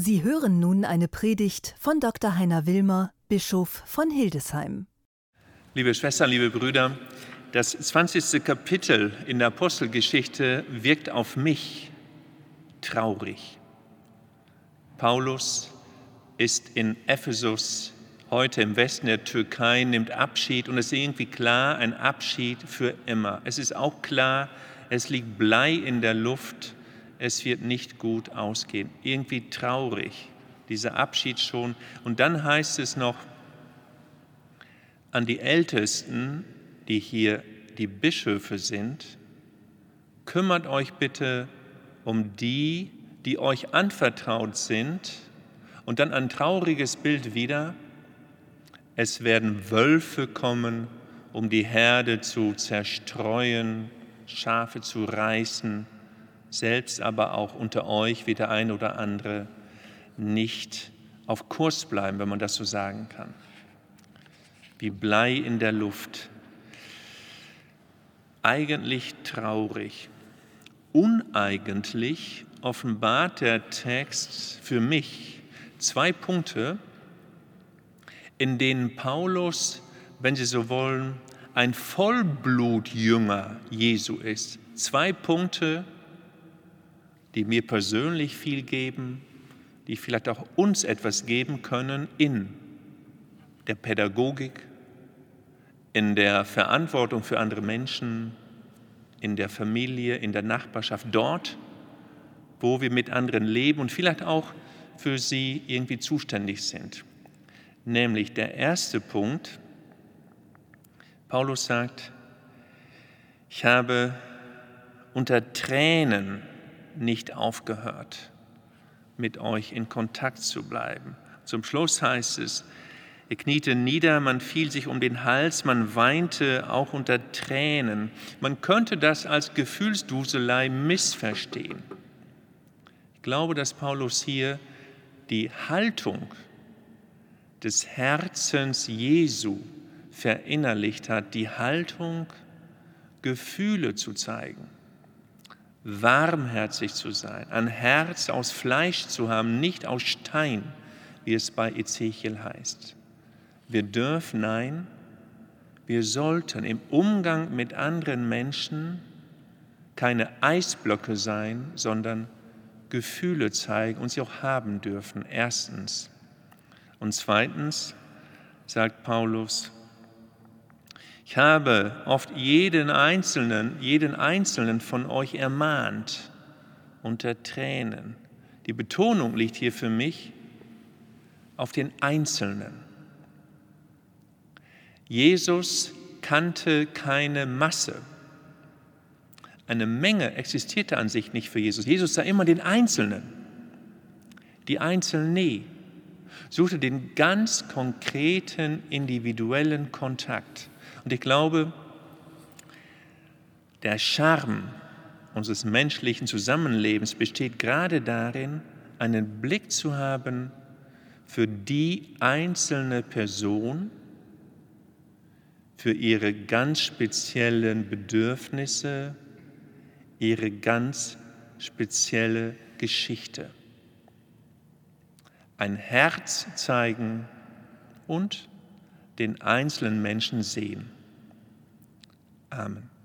Sie hören nun eine Predigt von Dr. Heiner Wilmer, Bischof von Hildesheim. Liebe Schwestern, liebe Brüder, das 20. Kapitel in der Apostelgeschichte wirkt auf mich traurig. Paulus ist in Ephesus, heute im Westen der Türkei, nimmt Abschied und es ist irgendwie klar, ein Abschied für immer. Es ist auch klar, es liegt Blei in der Luft es wird nicht gut ausgehen. Irgendwie traurig, dieser Abschied schon. Und dann heißt es noch an die Ältesten, die hier die Bischöfe sind, kümmert euch bitte um die, die euch anvertraut sind. Und dann ein trauriges Bild wieder. Es werden Wölfe kommen, um die Herde zu zerstreuen, Schafe zu reißen selbst aber auch unter euch wie der ein oder andere nicht auf Kurs bleiben, wenn man das so sagen kann. Wie Blei in der Luft. Eigentlich traurig. Uneigentlich offenbart der Text für mich zwei Punkte, in denen Paulus, wenn Sie so wollen, ein Vollblutjünger Jesu ist. Zwei Punkte, die mir persönlich viel geben, die vielleicht auch uns etwas geben können in der Pädagogik, in der Verantwortung für andere Menschen, in der Familie, in der Nachbarschaft, dort, wo wir mit anderen leben und vielleicht auch für sie irgendwie zuständig sind. Nämlich der erste Punkt, Paulus sagt, ich habe unter Tränen nicht aufgehört, mit euch in Kontakt zu bleiben. Zum Schluss heißt es, er kniete nieder, man fiel sich um den Hals, man weinte auch unter Tränen. Man könnte das als Gefühlsduselei missverstehen. Ich glaube, dass Paulus hier die Haltung des Herzens Jesu verinnerlicht hat, die Haltung, Gefühle zu zeigen warmherzig zu sein, ein Herz aus Fleisch zu haben, nicht aus Stein, wie es bei Ezechiel heißt. Wir dürfen, nein, wir sollten im Umgang mit anderen Menschen keine Eisblöcke sein, sondern Gefühle zeigen und sie auch haben dürfen, erstens. Und zweitens sagt Paulus, ich habe oft jeden Einzelnen, jeden Einzelnen von euch ermahnt unter Tränen. Die Betonung liegt hier für mich auf den Einzelnen. Jesus kannte keine Masse. Eine Menge existierte an sich nicht für Jesus. Jesus sah immer den Einzelnen, die Einzelne, suchte den ganz konkreten individuellen Kontakt. Und ich glaube, der Charme unseres menschlichen Zusammenlebens besteht gerade darin, einen Blick zu haben für die einzelne Person, für ihre ganz speziellen Bedürfnisse, ihre ganz spezielle Geschichte. Ein Herz zeigen und den einzelnen Menschen sehen. Amen.